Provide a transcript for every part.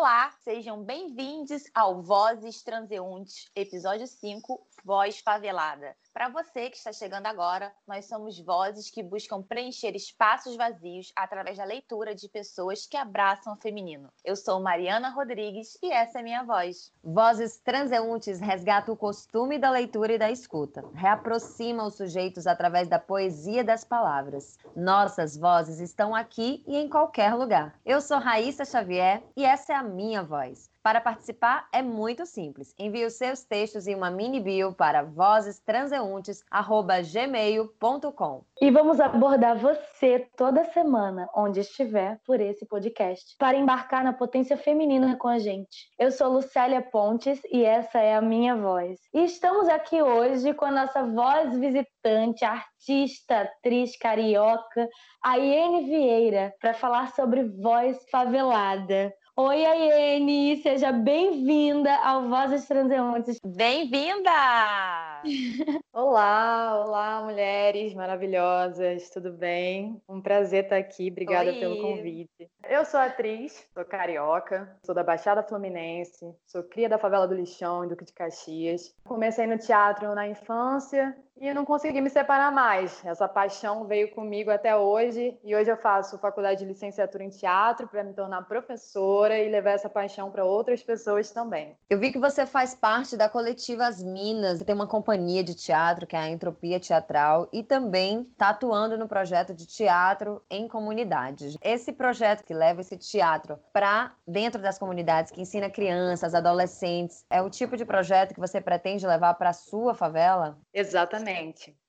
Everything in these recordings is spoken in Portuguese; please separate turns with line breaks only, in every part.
Olá, sejam bem-vindos ao Vozes Transeuntes, episódio 5, Voz Favelada. Para você que está chegando agora, nós somos vozes que buscam preencher espaços vazios através da leitura de pessoas que abraçam o feminino. Eu sou Mariana Rodrigues e essa é minha voz.
Vozes transeuntes resgatam o costume da leitura e da escuta, reaproximam os sujeitos através da poesia das palavras. Nossas vozes estão aqui e em qualquer lugar. Eu sou Raíssa Xavier e essa é a minha voz. Para participar é muito simples. Envie os seus textos em uma mini bio para vozestranseuntes@gmail.com.
E vamos abordar você toda semana, onde estiver, por esse podcast, para embarcar na potência feminina com a gente. Eu sou Lucélia Pontes e essa é a minha voz. E estamos aqui hoje com a nossa voz visitante, artista, atriz carioca, a Iene Vieira, para falar sobre voz favelada. Oi, Aiene, seja bem-vinda ao Vozes Transeuntes.
Bem-vinda!
olá, olá, mulheres maravilhosas, tudo bem? Um prazer estar aqui, obrigada Oi. pelo convite. Eu sou atriz, sou carioca, sou da Baixada Fluminense, sou cria da favela do Lixão, em Duque de Caxias. Comecei no teatro na infância e não consegui me separar mais. Essa paixão veio comigo até hoje e hoje eu faço faculdade de licenciatura em teatro para me tornar professora e levar essa paixão para outras pessoas também.
Eu vi que você faz parte da coletiva As Minas, tem uma companhia de teatro que é a Entropia Teatral e também está atuando no projeto de teatro em comunidades. Esse projeto que leva esse teatro para dentro das comunidades, que ensina crianças, adolescentes, é o tipo de projeto que você pretende levar para a sua favela?
Exatamente.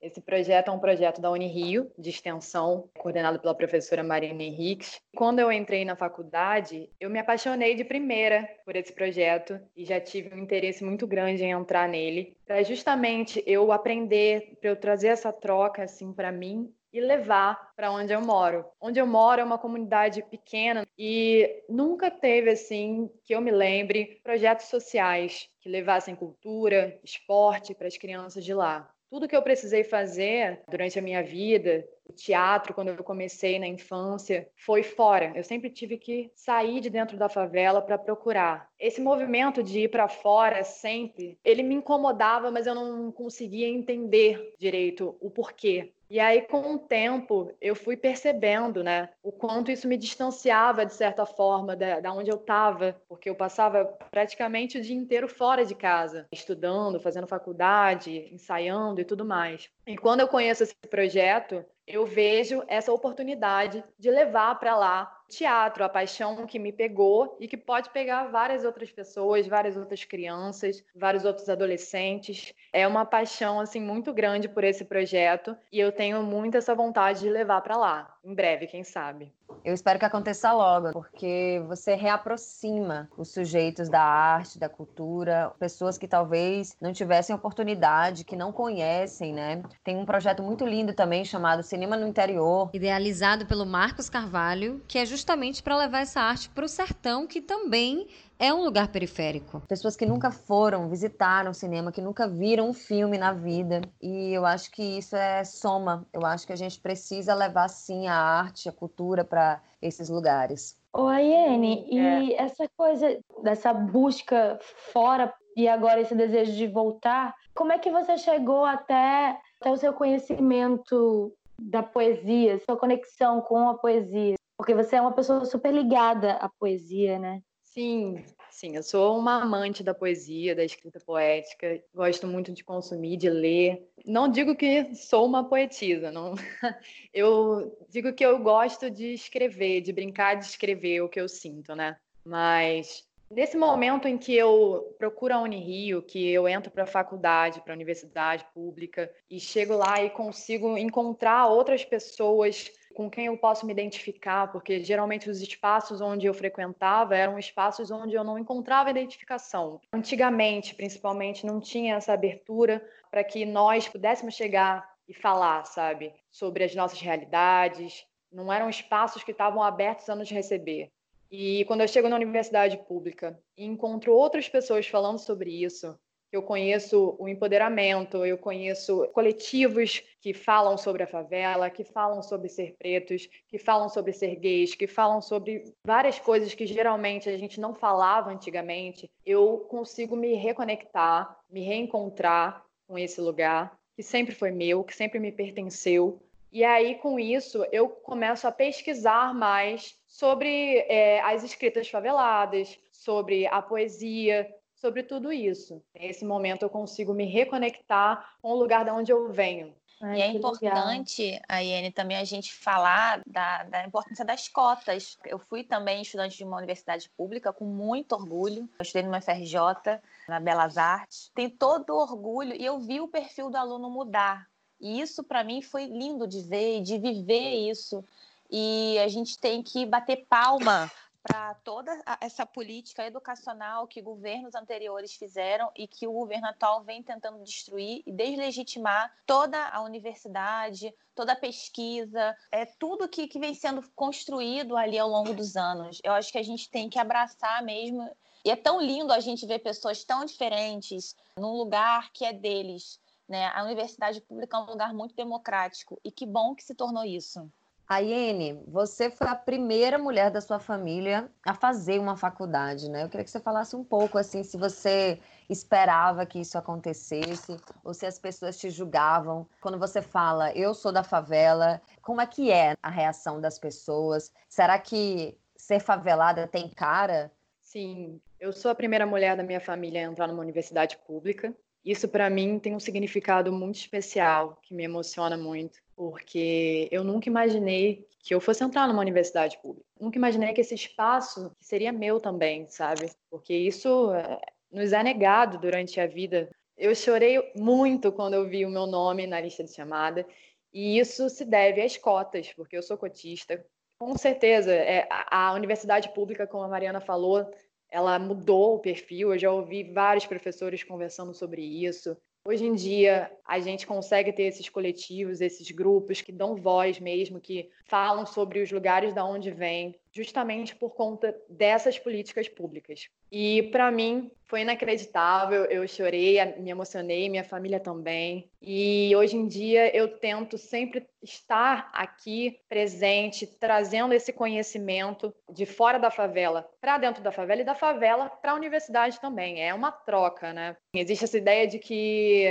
Esse projeto é um projeto da Unirio, de extensão, coordenado pela professora Marina Henriques. Quando eu entrei na faculdade, eu me apaixonei de primeira por esse projeto e já tive um interesse muito grande em entrar nele, para justamente eu aprender, para eu trazer essa troca assim para mim e levar para onde eu moro. Onde eu moro é uma comunidade pequena e nunca teve assim, que eu me lembre, projetos sociais que levassem cultura, esporte para as crianças de lá. Tudo que eu precisei fazer durante a minha vida, o teatro, quando eu comecei na infância, foi fora. Eu sempre tive que sair de dentro da favela para procurar. Esse movimento de ir para fora sempre, ele me incomodava, mas eu não conseguia entender direito o porquê. E aí, com o tempo, eu fui percebendo, né, o quanto isso me distanciava, de certa forma, da, da onde eu estava, porque eu passava praticamente o dia inteiro fora de casa, estudando, fazendo faculdade, ensaiando e tudo mais. E quando eu conheço esse projeto, eu vejo essa oportunidade de levar para lá teatro, a paixão que me pegou e que pode pegar várias outras pessoas, várias outras crianças, vários outros adolescentes. É uma paixão assim muito grande por esse projeto e eu tenho muito essa vontade de levar para lá, em breve, quem sabe.
Eu espero que aconteça logo, porque você reaproxima os sujeitos da arte, da cultura, pessoas que talvez não tivessem oportunidade, que não conhecem, né? Tem um projeto muito lindo também chamado Cinema no Interior,
idealizado pelo Marcos Carvalho, que é justamente para levar essa arte para o sertão, que também é um lugar periférico.
Pessoas que nunca foram, visitaram o cinema, que nunca viram um filme na vida. E eu acho que isso é soma. Eu acho que a gente precisa levar, sim, a arte, a cultura para esses lugares.
Ô, Aiene, e é. essa coisa dessa busca fora e agora esse desejo de voltar, como é que você chegou até, até o seu conhecimento da poesia, sua conexão com a poesia? Porque você é uma pessoa super ligada à poesia, né?
Sim, sim, eu sou uma amante da poesia, da escrita poética, gosto muito de consumir, de ler. Não digo que sou uma poetisa, não. Eu digo que eu gosto de escrever, de brincar de escrever o que eu sinto, né? Mas nesse momento em que eu procuro a Unirio, que eu entro para a faculdade, para a universidade pública e chego lá e consigo encontrar outras pessoas com quem eu posso me identificar, porque geralmente os espaços onde eu frequentava eram espaços onde eu não encontrava identificação. Antigamente, principalmente, não tinha essa abertura para que nós pudéssemos chegar e falar, sabe, sobre as nossas realidades. Não eram espaços que estavam abertos a nos receber. E quando eu chego na universidade pública e encontro outras pessoas falando sobre isso, eu conheço o empoderamento, eu conheço coletivos que falam sobre a favela, que falam sobre ser pretos, que falam sobre ser gays, que falam sobre várias coisas que geralmente a gente não falava antigamente. Eu consigo me reconectar, me reencontrar com esse lugar que sempre foi meu, que sempre me pertenceu. E aí, com isso, eu começo a pesquisar mais sobre é, as escritas faveladas, sobre a poesia, sobre tudo isso. Nesse momento eu consigo me reconectar com o lugar de onde eu venho.
Ai, e é importante, legal. a Iene, também a gente falar da, da, importância das cotas. Eu fui também estudante de uma universidade pública com muito orgulho. Eu estudei numa FRJ, na Belas Artes. Tenho todo orgulho e eu vi o perfil do aluno mudar. E isso, para mim, foi lindo de ver e de viver isso. E a gente tem que bater palma para toda essa política educacional que governos anteriores fizeram e que o governo atual vem tentando destruir e deslegitimar toda a universidade, toda a pesquisa, é tudo que, que vem sendo construído ali ao longo dos anos. Eu acho que a gente tem que abraçar mesmo. E é tão lindo a gente ver pessoas tão diferentes num lugar que é deles. Né? A universidade pública é um lugar muito democrático e que bom que se tornou isso.
Aiene, você foi a primeira mulher da sua família a fazer uma faculdade, né? Eu queria que você falasse um pouco, assim, se você esperava que isso acontecesse, ou se as pessoas te julgavam. Quando você fala, eu sou da favela, como é que é a reação das pessoas? Será que ser favelada tem cara?
Sim, eu sou a primeira mulher da minha família a entrar numa universidade pública. Isso para mim tem um significado muito especial, que me emociona muito porque eu nunca imaginei que eu fosse entrar numa universidade pública. Nunca imaginei que esse espaço seria meu também, sabe? Porque isso eh, nos é negado durante a vida. Eu chorei muito quando eu vi o meu nome na lista de chamada, e isso se deve às cotas, porque eu sou cotista. Com certeza, é, a universidade pública, como a Mariana falou, ela mudou o perfil. Eu já ouvi vários professores conversando sobre isso. Hoje em dia, a gente consegue ter esses coletivos, esses grupos que dão voz mesmo, que falam sobre os lugares da onde vem, justamente por conta dessas políticas públicas. E para mim foi inacreditável, eu chorei, me emocionei, minha família também. E hoje em dia eu tento sempre estar aqui presente, trazendo esse conhecimento de fora da favela para dentro da favela e da favela para a universidade também. É uma troca, né? Existe essa ideia de que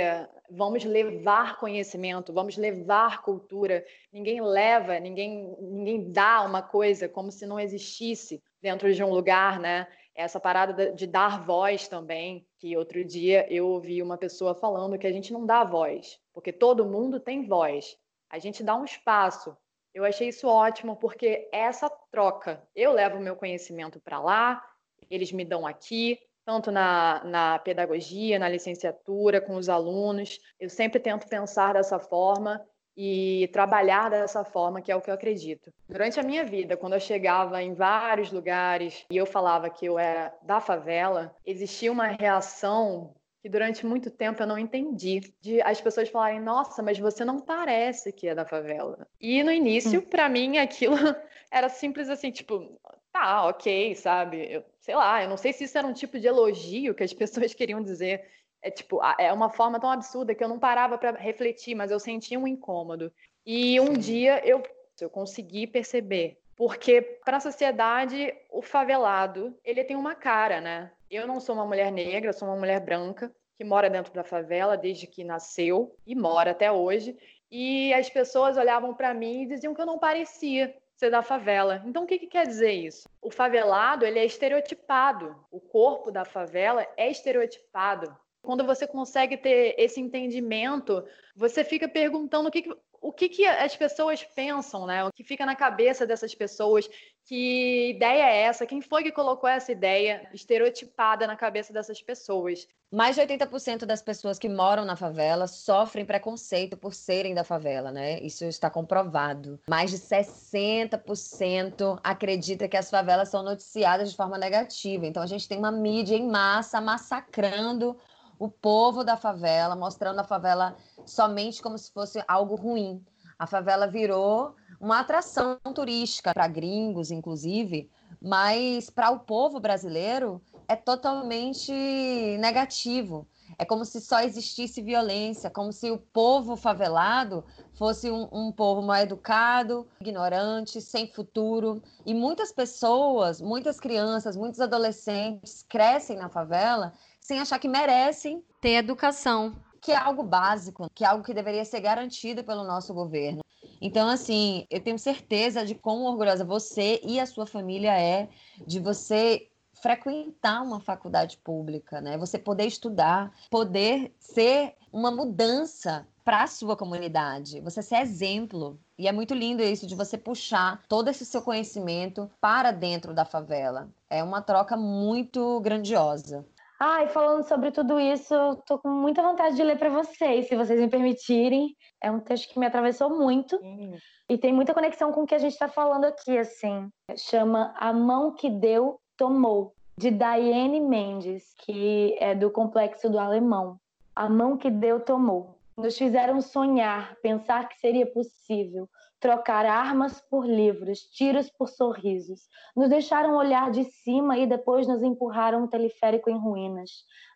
vamos levar conhecimento, vamos levar cultura. Ninguém leva, ninguém, ninguém dá uma coisa como se não existisse dentro de um lugar, né? Essa parada de dar voz também, que outro dia eu ouvi uma pessoa falando que a gente não dá voz, porque todo mundo tem voz. A gente dá um espaço. Eu achei isso ótimo, porque essa troca, eu levo meu conhecimento para lá, eles me dão aqui, tanto na, na pedagogia, na licenciatura, com os alunos. Eu sempre tento pensar dessa forma e trabalhar dessa forma, que é o que eu acredito. Durante a minha vida, quando eu chegava em vários lugares e eu falava que eu era da favela, existia uma reação que durante muito tempo eu não entendi. De as pessoas falarem, nossa, mas você não parece que é da favela. E no início, hum. para mim, aquilo era simples assim, tipo, tá, ok, sabe? Eu, sei lá, eu não sei se isso era um tipo de elogio que as pessoas queriam dizer. É tipo, é uma forma tão absurda que eu não parava para refletir, mas eu sentia um incômodo. E um dia eu, eu consegui perceber, porque para a sociedade o favelado ele tem uma cara, né? Eu não sou uma mulher negra, sou uma mulher branca que mora dentro da favela desde que nasceu e mora até hoje. E as pessoas olhavam para mim e diziam que eu não parecia ser da favela. Então, o que, que quer dizer isso? O favelado ele é estereotipado. O corpo da favela é estereotipado. Quando você consegue ter esse entendimento, você fica perguntando o que, o que, que as pessoas pensam, né? O que fica na cabeça dessas pessoas, que ideia é essa? Quem foi que colocou essa ideia estereotipada na cabeça dessas pessoas?
Mais de 80% das pessoas que moram na favela sofrem preconceito por serem da favela, né? Isso está comprovado. Mais de 60% acredita que as favelas são noticiadas de forma negativa. Então a gente tem uma mídia em massa massacrando o povo da favela, mostrando a favela somente como se fosse algo ruim. A favela virou uma atração turística para gringos, inclusive, mas para o povo brasileiro é totalmente negativo. É como se só existisse violência, como se o povo favelado fosse um, um povo mal educado, ignorante, sem futuro. E muitas pessoas, muitas crianças, muitos adolescentes crescem na favela sem achar que merecem
ter educação.
Que é algo básico, que é algo que deveria ser garantido pelo nosso governo. Então, assim, eu tenho certeza de quão orgulhosa você e a sua família é de você frequentar uma faculdade pública, né? Você poder estudar, poder ser uma mudança para a sua comunidade, você ser exemplo. E é muito lindo isso de você puxar todo esse seu conhecimento para dentro da favela. É uma troca muito grandiosa.
Ah, e falando sobre tudo isso, eu tô com muita vontade de ler para vocês, se vocês me permitirem. É um texto que me atravessou muito hum. e tem muita conexão com o que a gente está falando aqui, assim. Chama A Mão que Deu, Tomou, de Diane Mendes, que é do Complexo do Alemão. A Mão que Deu, Tomou. Nos fizeram sonhar, pensar que seria possível, trocar armas por livros, tiros por sorrisos. Nos deixaram olhar de cima e depois nos empurraram um teleférico em ruínas.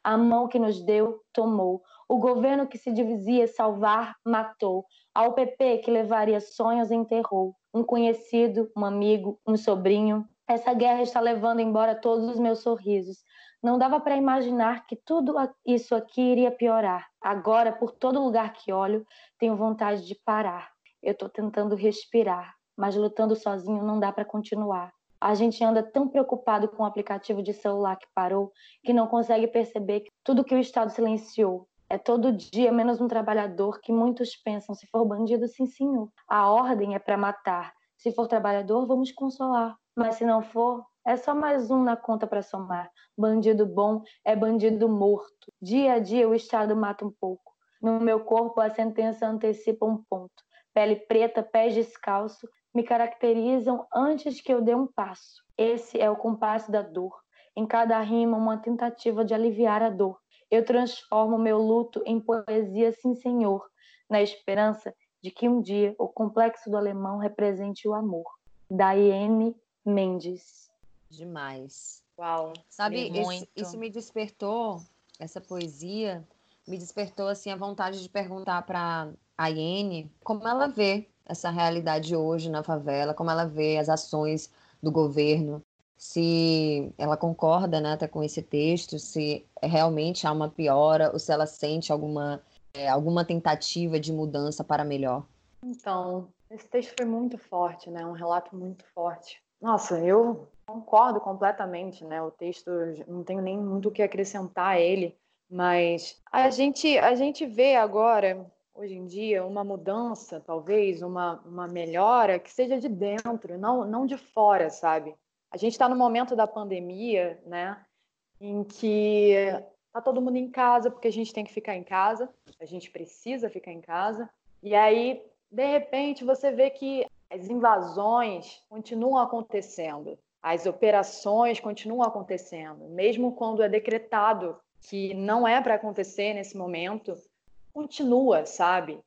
A mão que nos deu, tomou. O governo que se dizia salvar, matou. A UPP que levaria sonhos, enterrou. Um conhecido, um amigo, um sobrinho. Essa guerra está levando embora todos os meus sorrisos. Não dava para imaginar que tudo isso aqui iria piorar. Agora, por todo lugar que olho, tenho vontade de parar eu estou tentando respirar, mas lutando sozinho não dá para continuar. A gente anda tão preocupado com o aplicativo de celular que parou que não consegue perceber que tudo que o Estado silenciou é todo dia menos um trabalhador que muitos pensam se for bandido, sim, senhor. A ordem é para matar. Se for trabalhador, vamos consolar. Mas se não for, é só mais um na conta para somar. Bandido bom é bandido morto. Dia a dia o Estado mata um pouco. No meu corpo a sentença antecipa um ponto pele preta, pés descalço, me caracterizam antes que eu dê um passo. Esse é o compasso da dor. Em cada rima, uma tentativa de aliviar a dor. Eu transformo meu luto em poesia, sim, senhor, na esperança de que um dia o complexo do alemão represente o amor. Daiane Mendes.
Demais.
Uau.
Sabe, isso, isso me despertou, essa poesia, me despertou assim a vontade de perguntar para a Iene, como ela vê essa realidade hoje na favela, como ela vê as ações do governo, se ela concorda né, até com esse texto, se realmente há uma piora ou se ela sente alguma, é, alguma tentativa de mudança para melhor.
Então, esse texto foi muito forte, né? Um relato muito forte. Nossa, eu concordo completamente, né? O texto, não tenho nem muito o que acrescentar a ele, mas a gente, a gente vê agora hoje em dia uma mudança, talvez, uma, uma melhora que seja de dentro, não, não de fora, sabe? A gente está no momento da pandemia, né, em que tá todo mundo em casa porque a gente tem que ficar em casa, a gente precisa ficar em casa, e aí, de repente, você vê que as invasões continuam acontecendo, as operações continuam acontecendo, mesmo quando é decretado que não é para acontecer nesse momento, continua, sabe?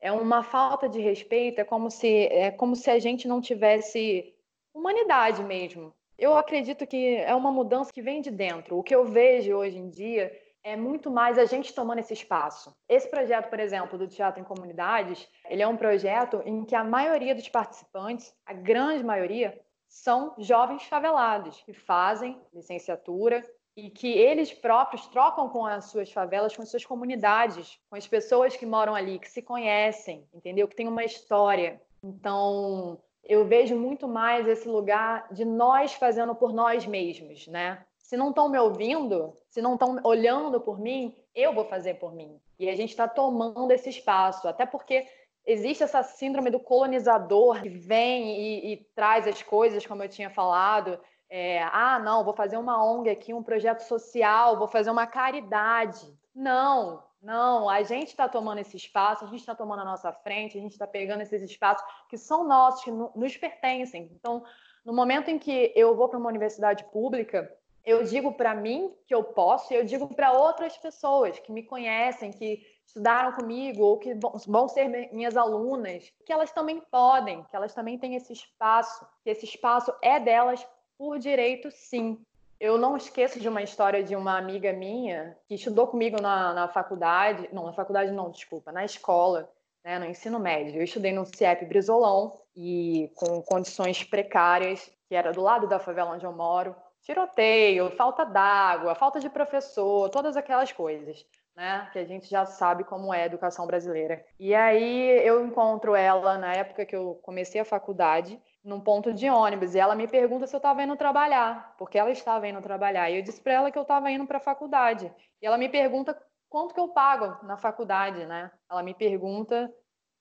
É uma falta de respeito, é como se, é como se a gente não tivesse humanidade mesmo. Eu acredito que é uma mudança que vem de dentro. O que eu vejo hoje em dia é muito mais a gente tomando esse espaço. Esse projeto, por exemplo, do Teatro em Comunidades, ele é um projeto em que a maioria dos participantes, a grande maioria, são jovens favelados que fazem licenciatura, e que eles próprios trocam com as suas favelas, com as suas comunidades, com as pessoas que moram ali, que se conhecem, entendeu? Que tem uma história. Então, eu vejo muito mais esse lugar de nós fazendo por nós mesmos, né? Se não estão me ouvindo, se não estão olhando por mim, eu vou fazer por mim. E a gente está tomando esse espaço, até porque existe essa síndrome do colonizador que vem e, e traz as coisas, como eu tinha falado, é, ah, não, vou fazer uma ONG aqui, um projeto social, vou fazer uma caridade. Não, não, a gente está tomando esse espaço, a gente está tomando a nossa frente, a gente está pegando esses espaços que são nossos, que nos pertencem. Então, no momento em que eu vou para uma universidade pública, eu digo para mim que eu posso e eu digo para outras pessoas que me conhecem, que estudaram comigo ou que vão ser minhas alunas, que elas também podem, que elas também têm esse espaço, que esse espaço é delas por direito, sim. Eu não esqueço de uma história de uma amiga minha que estudou comigo na, na faculdade, não, na faculdade não, desculpa, na escola, né, no ensino médio. Eu estudei no CIEP Brizolão e com condições precárias, que era do lado da favela onde eu moro. Tiroteio, falta d'água, falta de professor, todas aquelas coisas. Né, que a gente já sabe como é a educação brasileira. E aí eu encontro ela na época que eu comecei a faculdade num ponto de ônibus e ela me pergunta se eu estava indo trabalhar, porque ela estava indo trabalhar. E eu disse para ela que eu estava indo para a faculdade. E ela me pergunta quanto que eu pago na faculdade, né? Ela me pergunta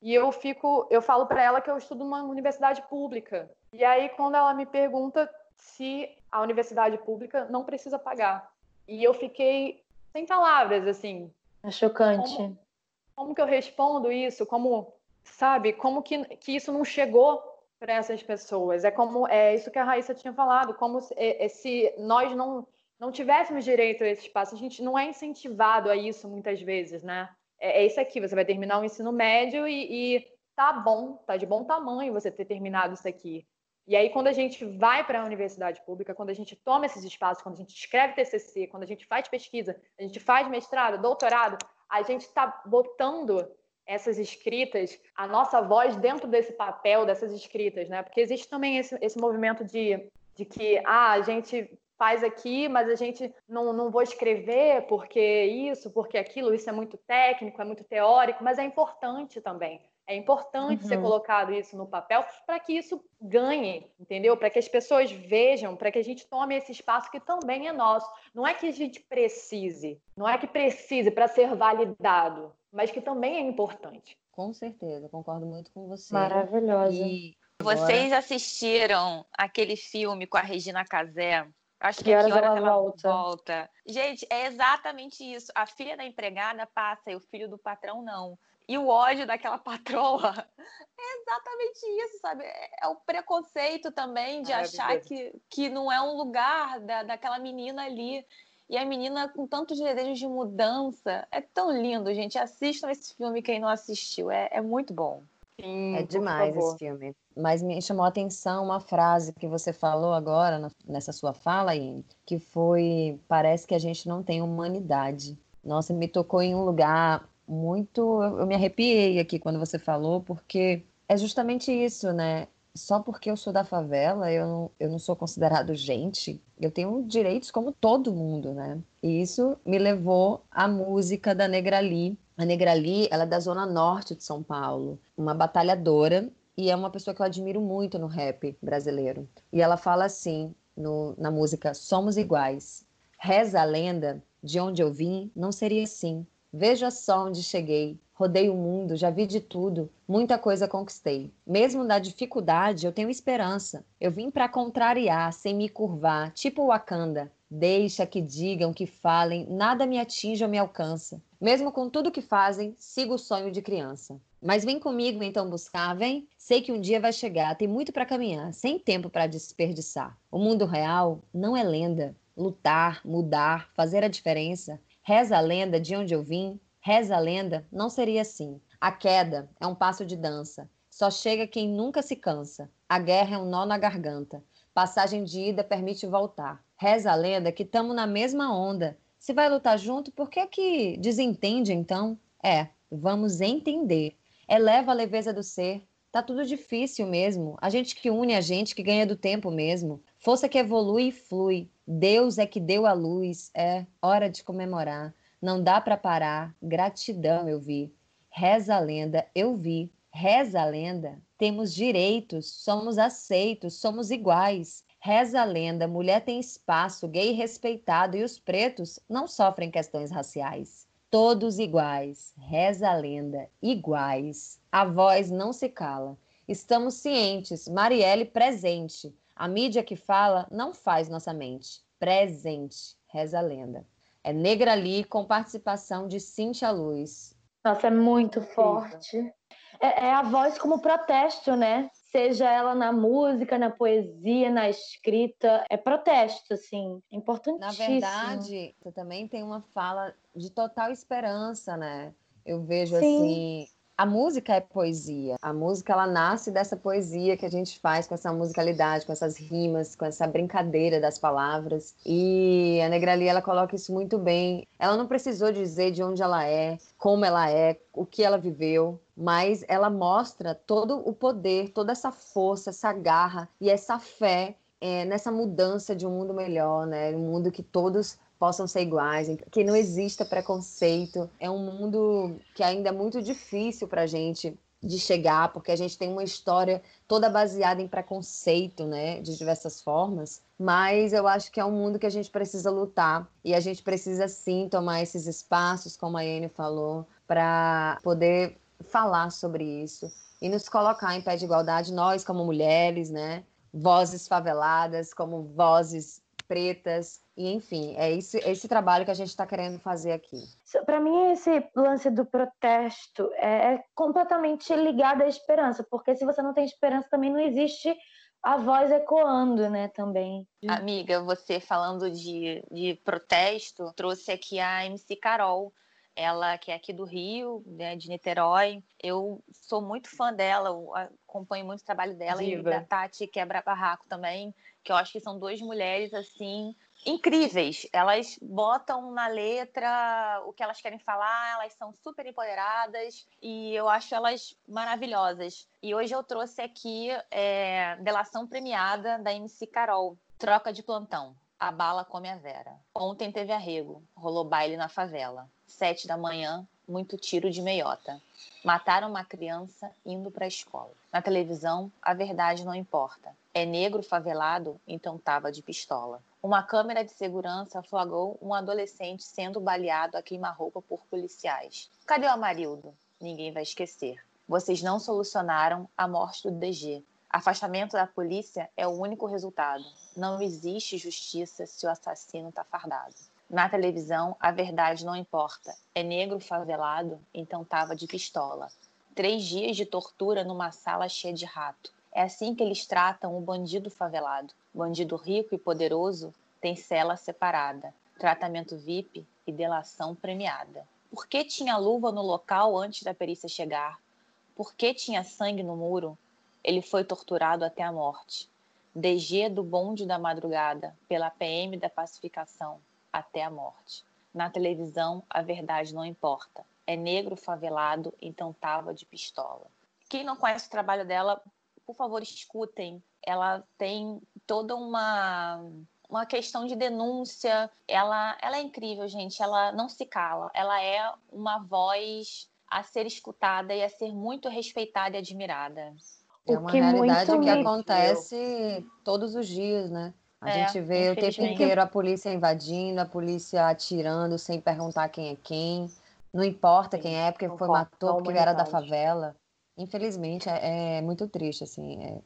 e eu fico, eu falo para ela que eu estudo numa universidade pública. E aí quando ela me pergunta se a universidade pública não precisa pagar. E eu fiquei sem palavras, assim.
É chocante.
Como, como que eu respondo isso? Como, sabe, como que, que isso não chegou para essas pessoas. É como é isso que a Raíssa tinha falado, como se, é, se nós não não tivéssemos direito a esse espaço, a gente não é incentivado a isso muitas vezes, né? É, é isso aqui, você vai terminar o ensino médio e, e tá bom, tá de bom tamanho você ter terminado isso aqui. E aí, quando a gente vai para a universidade pública, quando a gente toma esses espaços, quando a gente escreve TCC, quando a gente faz pesquisa, a gente faz mestrado, doutorado, a gente está botando essas escritas, a nossa voz dentro desse papel dessas escritas, né? Porque existe também esse, esse movimento de, de que ah, a gente faz aqui, mas a gente não, não vou escrever porque isso, porque aquilo, isso é muito técnico, é muito teórico, mas é importante também. É importante uhum. ser colocado isso no papel para que isso ganhe, entendeu? Para que as pessoas vejam, para que a gente tome esse espaço que também é nosso. Não é que a gente precise, não é que precise para ser validado, mas que também é importante.
Com certeza, concordo muito com você.
Maravilhosa. E
vocês assistiram aquele filme com a Regina Casé? Acho que,
que horas,
que horas
ela, ela volta.
volta. Gente, é exatamente isso. A filha da empregada passa e o filho do patrão não. E o ódio daquela patroa é exatamente isso, sabe? É o preconceito também de achar que, que não é um lugar da, daquela menina ali. E a menina com tantos desejos de mudança. É tão lindo, gente. Assistam esse filme quem não assistiu. É, é muito bom.
Sim, é demais esse filme. Mas me chamou a atenção uma frase que você falou agora, nessa sua fala, Ian, que foi: parece que a gente não tem humanidade. Nossa, me tocou em um lugar muito. Eu me arrepiei aqui quando você falou, porque é justamente isso, né? Só porque eu sou da favela, eu não, eu não sou considerado gente. Eu tenho direitos como todo mundo, né? E isso me levou à música da Negrali. A Negrali, ela é da zona norte de São Paulo, uma batalhadora e é uma pessoa que eu admiro muito no rap brasileiro. E ela fala assim no, na música Somos Iguais. Reza a lenda, de onde eu vim, não seria assim. Veja só onde cheguei, Rodei o mundo, já vi de tudo, muita coisa conquistei. Mesmo na dificuldade, eu tenho esperança. Eu vim para contrariar, sem me curvar, tipo Wakanda. Deixa que digam, que falem, nada me atinge ou me alcança. Mesmo com tudo que fazem, sigo o sonho de criança. Mas vem comigo então buscar, vem. Sei que um dia vai chegar, tem muito para caminhar, sem tempo para desperdiçar. O mundo real não é lenda. Lutar, mudar, fazer a diferença. Reza a lenda de onde eu vim, Reza a lenda, não seria assim. A queda é um passo de dança. Só chega quem nunca se cansa. A guerra é um nó na garganta. Passagem de ida permite voltar. Reza a lenda que tamo na mesma onda. Se vai lutar junto, por que que desentende então? É, vamos entender. Eleva a leveza do ser. Tá tudo difícil mesmo. A gente que une a gente que ganha do tempo mesmo. Força que evolui e flui. Deus é que deu a luz. É hora de comemorar. Não dá para parar. Gratidão, eu vi. Reza a lenda, eu vi. Reza a lenda. Temos direitos, somos aceitos, somos iguais. Reza a lenda, mulher tem espaço, gay respeitado e os pretos não sofrem questões raciais. Todos iguais. Reza a lenda, iguais. A voz não se cala. Estamos cientes, Marielle presente. A mídia que fala não faz nossa mente. Presente. Reza a lenda. É Negra Ali, com participação de Cintia Luz.
Nossa, é muito forte. É, é, a voz como protesto, né? Seja ela na música, na poesia, na escrita, é protesto, assim, é importantíssimo.
Na verdade, você também tem uma fala de total esperança, né? Eu vejo Sim. assim, a música é poesia. A música ela nasce dessa poesia que a gente faz com essa musicalidade, com essas rimas, com essa brincadeira das palavras. E a Negrali ela coloca isso muito bem. Ela não precisou dizer de onde ela é, como ela é, o que ela viveu, mas ela mostra todo o poder, toda essa força, essa garra e essa fé é, nessa mudança de um mundo melhor, né? Um mundo que todos possam ser iguais, que não exista preconceito. É um mundo que ainda é muito difícil para a gente de chegar, porque a gente tem uma história toda baseada em preconceito, né, de diversas formas. Mas eu acho que é um mundo que a gente precisa lutar e a gente precisa sim tomar esses espaços, como a Anne falou, para poder falar sobre isso e nos colocar em pé de igualdade, nós como mulheres, né, vozes faveladas, como vozes pretas, e enfim, é esse, esse trabalho que a gente está querendo fazer aqui.
Para mim, esse lance do protesto é, é completamente ligado à esperança, porque se você não tem esperança, também não existe a voz ecoando, né, também.
Amiga, você falando de, de protesto, trouxe aqui a MC Carol, ela que é aqui do Rio, né, de Niterói. Eu sou muito fã dela, acompanho muito o trabalho dela Diva. e da Tati Quebra Barraco também que eu acho que são duas mulheres assim incríveis. Elas botam na letra o que elas querem falar, elas são super empoderadas e eu acho elas maravilhosas. E hoje eu trouxe aqui é, delação premiada da MC Carol, troca de plantão. A bala come a Vera. Ontem teve arrego, rolou baile na favela. Sete da manhã, muito tiro de meiota. Mataram uma criança indo para a escola. Na televisão, a verdade não importa. É negro favelado, então tava de pistola. Uma câmera de segurança flagrou um adolescente sendo baleado a queima-roupa por policiais. Cadê o Amarildo? Ninguém vai esquecer. Vocês não solucionaram a morte do DG. Afastamento da polícia é o único resultado. Não existe justiça se o assassino está fardado. Na televisão, a verdade não importa. É negro favelado, então tava de pistola. Três dias de tortura numa sala cheia de rato. É assim que eles tratam o bandido favelado. Bandido rico e poderoso tem cela separada, tratamento VIP e delação premiada. Por que tinha luva no local antes da perícia chegar? Por que tinha sangue no muro? Ele foi torturado até a morte. DG do bonde da madrugada, pela PM da pacificação, até a morte. Na televisão, a verdade não importa. É negro favelado, então tava de pistola. Quem não conhece o trabalho dela por favor, escutem. Ela tem toda uma uma questão de denúncia. Ela, ela é incrível, gente. Ela não se cala. Ela é uma voz a ser escutada e a ser muito respeitada e admirada.
É uma realidade que acontece todos os dias, né? A é, gente vê o tempo inteiro a polícia invadindo, a polícia atirando sem perguntar quem é quem. Não importa quem é, porque foi matou, porque era da favela. Infelizmente, é, é muito triste, assim, é,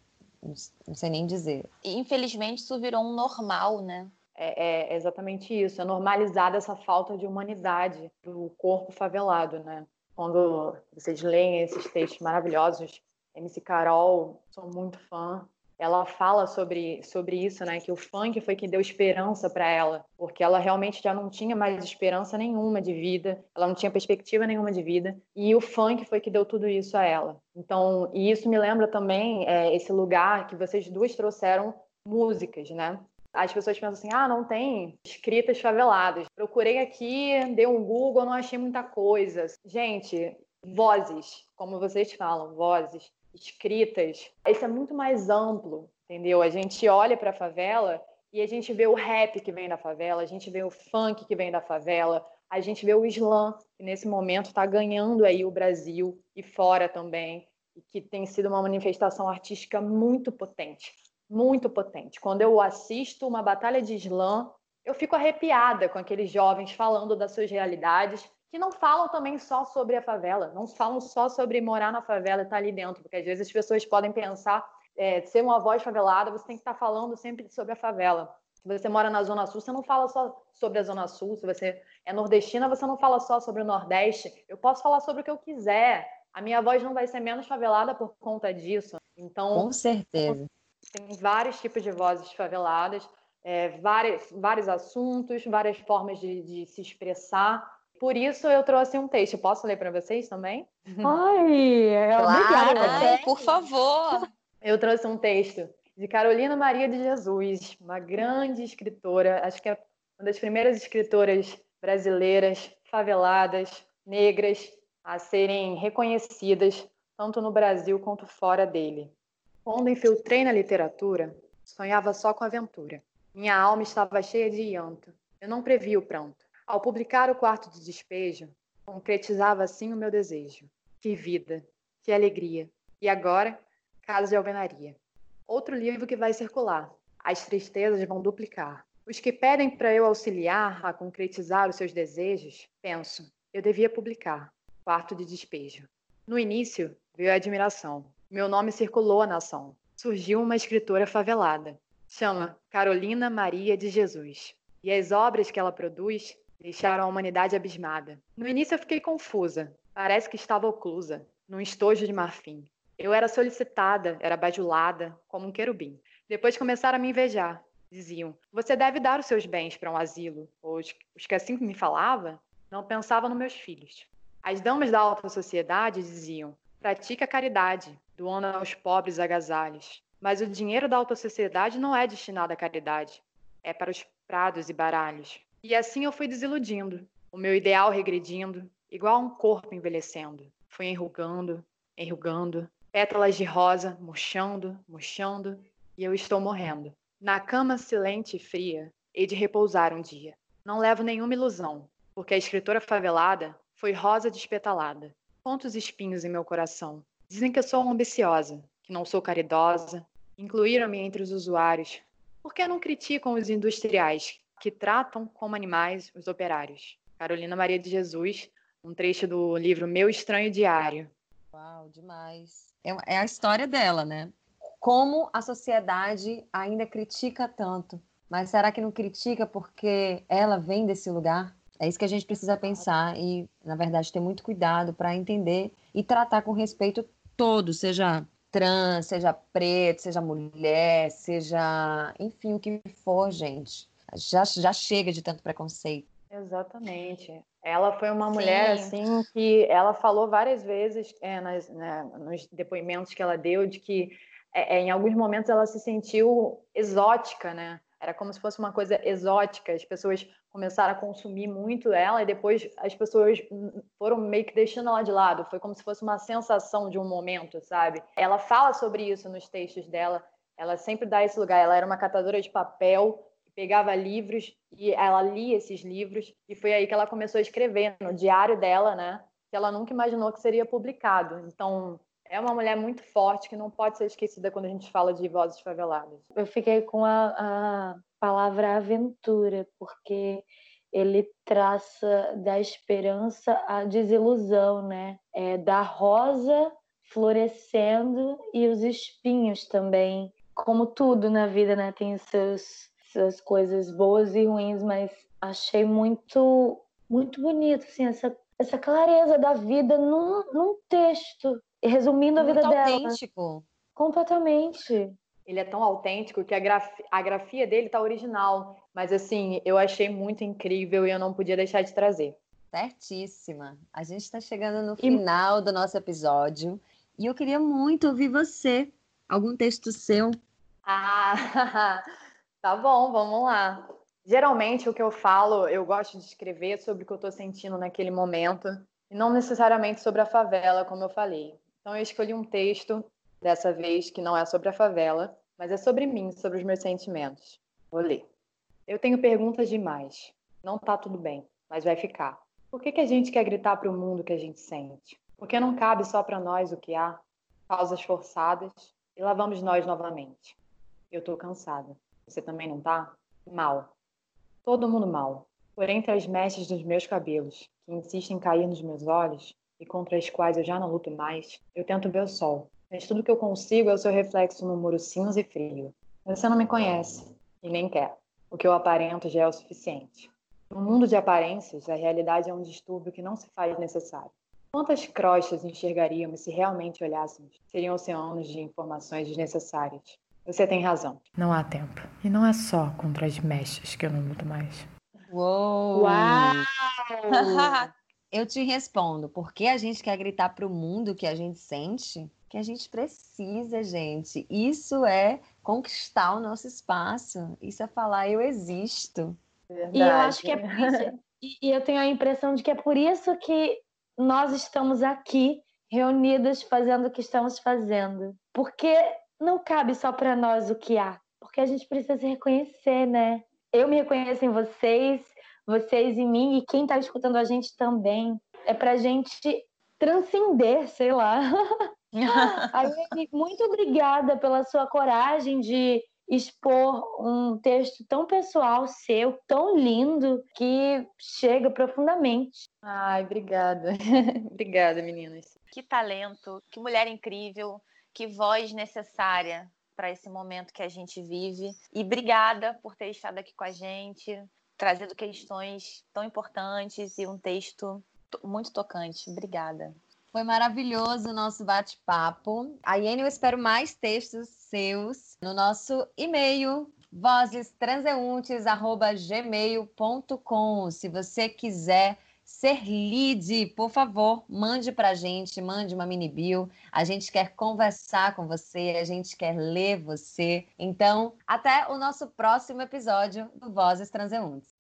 não sei nem dizer.
Infelizmente, isso virou um normal, né?
É, é, exatamente isso, é normalizada essa falta de humanidade do corpo favelado, né? Quando vocês leem esses textos maravilhosos, MC Carol, sou muito fã, ela fala sobre, sobre isso, né? Que o funk foi que deu esperança para ela, porque ela realmente já não tinha mais esperança nenhuma de vida, ela não tinha perspectiva nenhuma de vida, e o funk foi que deu tudo isso a ela. Então, e isso me lembra também é, esse lugar que vocês duas trouxeram músicas, né? As pessoas pensam assim: ah, não tem escritas faveladas. Procurei aqui, dei um Google, não achei muita coisa. Gente, vozes, como vocês falam, vozes escritas, isso é muito mais amplo, entendeu? A gente olha para a favela e a gente vê o rap que vem da favela, a gente vê o funk que vem da favela, a gente vê o slam, que nesse momento está ganhando aí o Brasil e fora também, e que tem sido uma manifestação artística muito potente, muito potente. Quando eu assisto uma batalha de slam, eu fico arrepiada com aqueles jovens falando das suas realidades, que não falam também só sobre a favela, não falam só sobre morar na favela e estar tá ali dentro, porque às vezes as pessoas podem pensar, é, ser uma voz favelada, você tem que estar tá falando sempre sobre a favela. Se você mora na Zona Sul, você não fala só sobre a Zona Sul. Se você é nordestina, você não fala só sobre o Nordeste. Eu posso falar sobre o que eu quiser. A minha voz não vai ser menos favelada por conta disso. Então,
com certeza.
Tem vários tipos de vozes faveladas, é, vários, vários assuntos, várias formas de, de se expressar Por isso eu trouxe um texto. Posso ler para vocês também?
Ai, é
Claro,
obrigada.
Ai, por favor.
Eu trouxe um texto de Carolina Maria de Jesus, uma grande escritora, acho que é uma das primeiras escritoras brasileiras, faveladas, negras, a serem reconhecidas tanto no Brasil quanto fora dele. Quando infiltrei na literatura, sonhava só com aventura. Minha alma estava cheia de llanto. Eu não previ o pranto. Ao publicar o quarto de despejo, concretizava assim o meu desejo. Que vida, que alegria. E agora, casa de alvenaria. Outro livro que vai circular. As tristezas vão duplicar. Os que pedem para eu auxiliar a concretizar os seus desejos, penso, eu devia publicar. Quarto de despejo. No início, veio a admiração. Meu nome circulou a nação. Surgiu uma escritora favelada. Chama Carolina Maria de Jesus. E as obras que ela produz deixaram a humanidade abismada. No início eu fiquei confusa. Parece que estava oclusa, num estojo de marfim. Eu era solicitada, era bajulada, como um querubim. Depois começaram a me invejar. Diziam: Você deve dar os seus bens para um asilo. Os, os que assim me falava não pensavam nos meus filhos. As damas da alta sociedade diziam: Pratica caridade, doando aos pobres agasalhos. Mas o dinheiro da alta sociedade não é destinado à caridade, é para os prados e baralhos. E assim eu fui desiludindo, o meu ideal regredindo, igual a um corpo envelhecendo. Fui enrugando, enrugando, pétalas de rosa murchando, murchando, e eu estou morrendo. Na cama silente e fria, hei de repousar um dia. Não levo nenhuma ilusão, porque a escritora favelada foi rosa despetalada. Quantos espinhos em meu coração. Dizem que eu sou ambiciosa, que não sou caridosa. Incluíram-me entre os usuários. Por que não criticam os industriais, que tratam como animais os operários? Carolina Maria de Jesus, um trecho do livro Meu Estranho Diário.
Uau, demais. É, é a história dela, né? Como a sociedade ainda critica tanto. Mas será que não critica porque ela vem desse lugar? É isso que a gente precisa pensar e, na verdade, ter muito cuidado para entender e tratar com respeito todo, seja trans, seja preto, seja mulher, seja, enfim, o que for, gente. Já, já chega de tanto preconceito.
Exatamente. Ela foi uma mulher assim que ela falou várias vezes é, nas, né, nos depoimentos que ela deu de que é, é, em alguns momentos ela se sentiu exótica, né? Era como se fosse uma coisa exótica. As pessoas começaram a consumir muito ela e depois as pessoas foram meio que deixando ela de lado. Foi como se fosse uma sensação de um momento, sabe? Ela fala sobre isso nos textos dela. Ela sempre dá esse lugar. Ela era uma catadora de papel, pegava livros e ela lia esses livros e foi aí que ela começou a escrever no diário dela, né? Que ela nunca imaginou que seria publicado. Então, é uma mulher muito forte que não pode ser esquecida quando a gente fala de vozes faveladas.
Eu fiquei com a, a palavra aventura, porque ele traça da esperança a desilusão, né? É, da rosa florescendo e os espinhos também. Como tudo na vida, né? Tem seus, suas coisas boas e ruins, mas achei muito, muito bonito, assim, essa, essa clareza da vida num, num texto resumindo a vida
Muito
dela.
autêntico.
Completamente.
Ele é tão autêntico que a, graf... a grafia dele tá original. Mas assim, eu achei muito incrível e eu não podia deixar de trazer.
Certíssima. A gente está chegando no final do nosso episódio e eu queria muito ouvir você. Algum texto seu?
Ah, tá bom, vamos lá. Geralmente o que eu falo, eu gosto de escrever sobre o que eu estou sentindo naquele momento e não necessariamente sobre a favela, como eu falei. Então eu escolhi um texto dessa vez que não é sobre a favela, mas é sobre mim, sobre os meus sentimentos. Vou ler. Eu tenho perguntas demais. Não tá tudo bem, mas vai ficar. Por que, que a gente quer gritar para o mundo que a gente sente? Porque não cabe só para nós o que há? Causas forçadas e lá vamos nós novamente. Eu tô cansada. Você também não tá? Mal. Todo mundo mal. Por entre as mechas dos meus cabelos, que insistem em cair nos meus olhos, e contra as quais eu já não luto mais, eu tento ver o sol. Mas tudo que eu consigo é o seu reflexo no muro cinza e frio. Você não me conhece e nem quer. O que eu aparento já é o suficiente. No mundo de aparências, a realidade é um distúrbio que não se faz necessário. Quantas crostas enxergaríamos se realmente olhássemos? Seriam oceanos de informações desnecessárias. Você tem razão.
Não há tempo. E não é só contra as mechas que eu não luto mais.
Uou!
Uau!
Eu te respondo, porque a gente quer gritar para o mundo que a gente sente, que a gente precisa, gente. Isso é conquistar o nosso espaço. Isso é falar eu existo.
Verdade. E eu acho que é por isso, e, e eu tenho a impressão de que é por isso que nós estamos aqui reunidas fazendo o que estamos fazendo. Porque não cabe só para nós o que há, porque a gente precisa se reconhecer, né? Eu me reconheço em vocês, vocês em mim e quem está escutando a gente também. É para a gente transcender, sei lá. Aí, muito obrigada pela sua coragem de expor um texto tão pessoal seu, tão lindo, que chega profundamente.
Ai, obrigada. obrigada, meninas.
Que talento, que mulher incrível, que voz necessária para esse momento que a gente vive. E obrigada por ter estado aqui com a gente, trazendo questões tão importantes e um texto muito tocante. Obrigada.
Foi maravilhoso o nosso bate-papo. A Iene, eu espero mais textos seus no nosso e-mail vozestranseuntes@gmail.com. Se você quiser ser lead, por favor, mande para a gente, mande uma mini bio. A gente quer conversar com você, a gente quer ler você. Então, até o nosso próximo episódio do Vozes Transeuntes.